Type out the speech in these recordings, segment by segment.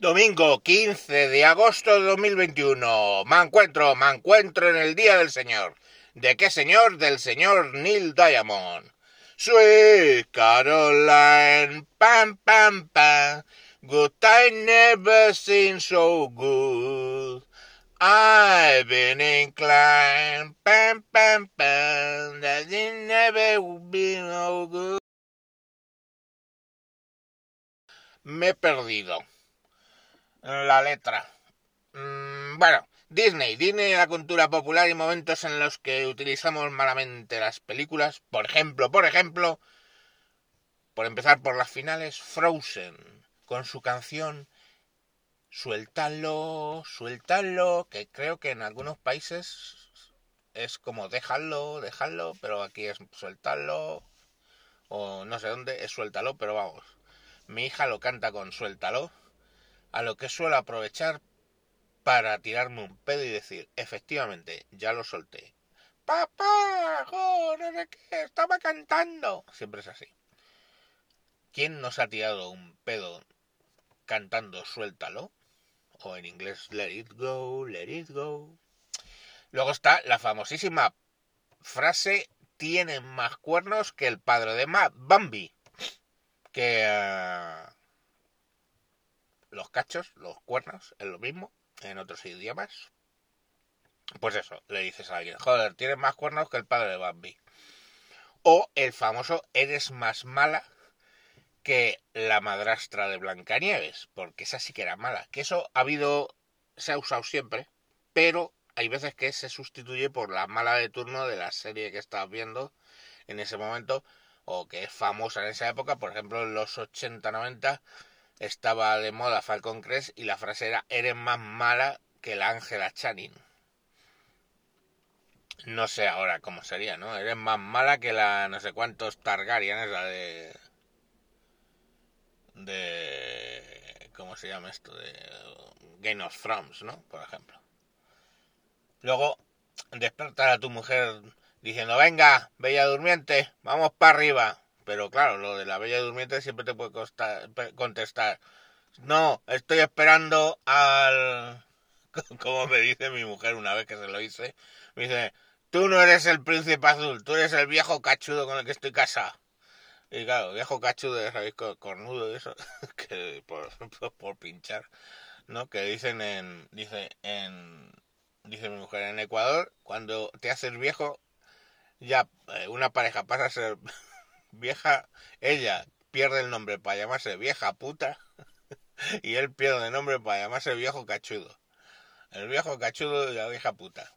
Domingo 15 de agosto de 2021. Me encuentro, me encuentro en el Día del Señor. ¿De qué señor? Del señor Neil Diamond. Sweet Caroline, pam, pam, pam. Good time never seemed so good. I've been inclined, pam, pam, pam. That it never been so good. Me he perdido. La letra. Mm, bueno, Disney. Disney la cultura popular y momentos en los que utilizamos malamente las películas. Por ejemplo, por ejemplo, por empezar por las finales, Frozen, con su canción Suéltalo, suéltalo, que creo que en algunos países es como déjalo, déjalo, pero aquí es suéltalo, o no sé dónde es suéltalo, pero vamos. Mi hija lo canta con suéltalo, a lo que suelo aprovechar para tirarme un pedo y decir, efectivamente, ya lo solté. Papá, joder, qué, estaba cantando. Siempre es así. ¿Quién nos ha tirado un pedo cantando suéltalo? O en inglés, let it go, let it go. Luego está la famosísima frase, tienen más cuernos que el padre de Ma Bambi. Que uh, los cachos, los cuernos, es lo mismo en otros idiomas. Pues eso, le dices a alguien, joder, tienes más cuernos que el padre de Bambi. O el famoso, eres más mala que la madrastra de Blancanieves, porque esa sí que era mala. Que eso ha habido, se ha usado siempre, pero hay veces que se sustituye por la mala de turno de la serie que estás viendo en ese momento, o que es famosa en esa época, por ejemplo en los 80-90 estaba de moda Falcon Crest y la frase era eres más mala que la Ángela Channing. No sé ahora cómo sería, ¿no? Eres más mala que la no sé cuántos Targaryen, esa de... de... ¿cómo se llama esto? De Game of Thrones, ¿no? Por ejemplo. Luego, despertar a tu mujer diciendo, venga, bella durmiente, vamos para arriba. Pero claro, lo de la bella durmiente siempre te puede costar, contestar. No, estoy esperando al... Como me dice mi mujer una vez que se lo hice. Me dice, tú no eres el príncipe azul, tú eres el viejo cachudo con el que estoy casado. Y claro, viejo cachudo, sabéis, cornudo eso, que por, por, pinchar, ¿no? Que dicen en, dice en, dice mi mujer, en Ecuador, cuando te haces viejo, ya eh, una pareja pasa a ser vieja, ella pierde el nombre para llamarse vieja puta y él pierde el nombre para llamarse viejo cachudo. El viejo cachudo y la vieja puta.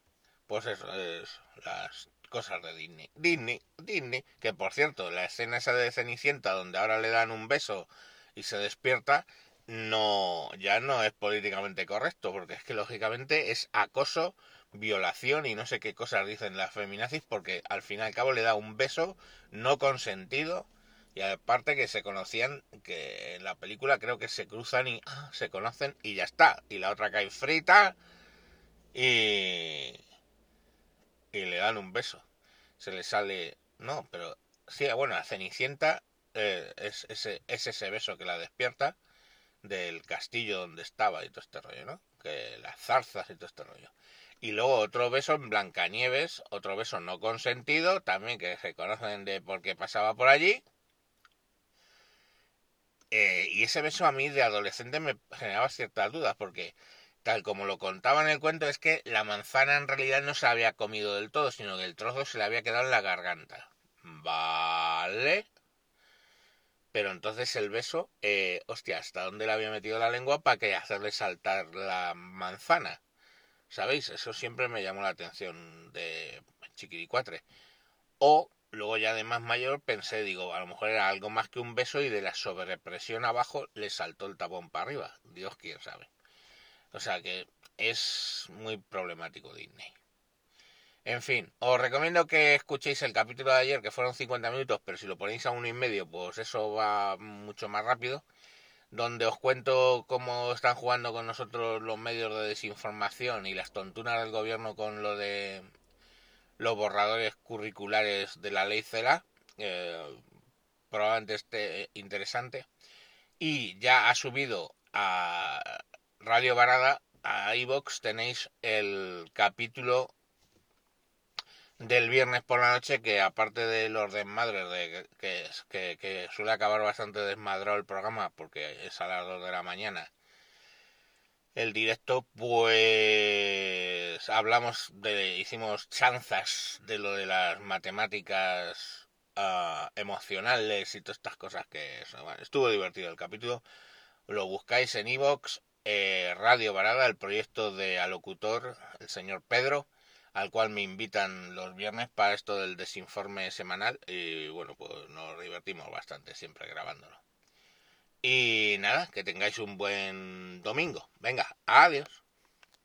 Pues eso es las cosas de Disney. Disney, Disney, que por cierto, la escena esa de Cenicienta donde ahora le dan un beso y se despierta, no, ya no es políticamente correcto, porque es que lógicamente es acoso violación y no sé qué cosas dicen las feminazis porque al fin y al cabo le da un beso no consentido y aparte que se conocían que en la película creo que se cruzan y ah, se conocen y ya está. Y la otra cae frita y y le dan un beso. Se le sale no pero sí bueno a Cenicienta eh, es, ese, es ese beso que la despierta del castillo donde estaba y todo este rollo no que las zarzas y todo este rollo y luego otro beso en Blancanieves, otro beso no consentido, también que se conocen de por qué pasaba por allí. Eh, y ese beso a mí de adolescente me generaba ciertas dudas, porque tal como lo contaba en el cuento, es que la manzana en realidad no se había comido del todo, sino que el trozo se le había quedado en la garganta. Vale. Pero entonces el beso, eh, hostia, ¿hasta dónde le había metido la lengua para que hacerle saltar la manzana? ¿Sabéis? Eso siempre me llamó la atención de Chiquiricuatre. O luego ya de más mayor pensé, digo, a lo mejor era algo más que un beso y de la sobrepresión abajo le saltó el tapón para arriba. Dios quién sabe. O sea que es muy problemático Disney. En fin, os recomiendo que escuchéis el capítulo de ayer, que fueron 50 minutos, pero si lo ponéis a uno y medio, pues eso va mucho más rápido donde os cuento cómo están jugando con nosotros los medios de desinformación y las tontunas del gobierno con lo de los borradores curriculares de la ley CELA. Eh, probablemente esté interesante. Y ya ha subido a Radio Varada, a iVox, tenéis el capítulo del viernes por la noche que aparte de los desmadres de que, que, suele acabar bastante desmadrado el programa porque es a las 2 de la mañana el directo pues hablamos de hicimos chanzas de lo de las matemáticas uh, emocionales y todas estas cosas que estuvo divertido el capítulo. Lo buscáis en iVox eh, Radio Varada el proyecto de alocutor el señor Pedro al cual me invitan los viernes para esto del desinforme semanal y bueno, pues nos divertimos bastante siempre grabándolo. Y nada, que tengáis un buen domingo. Venga, adiós.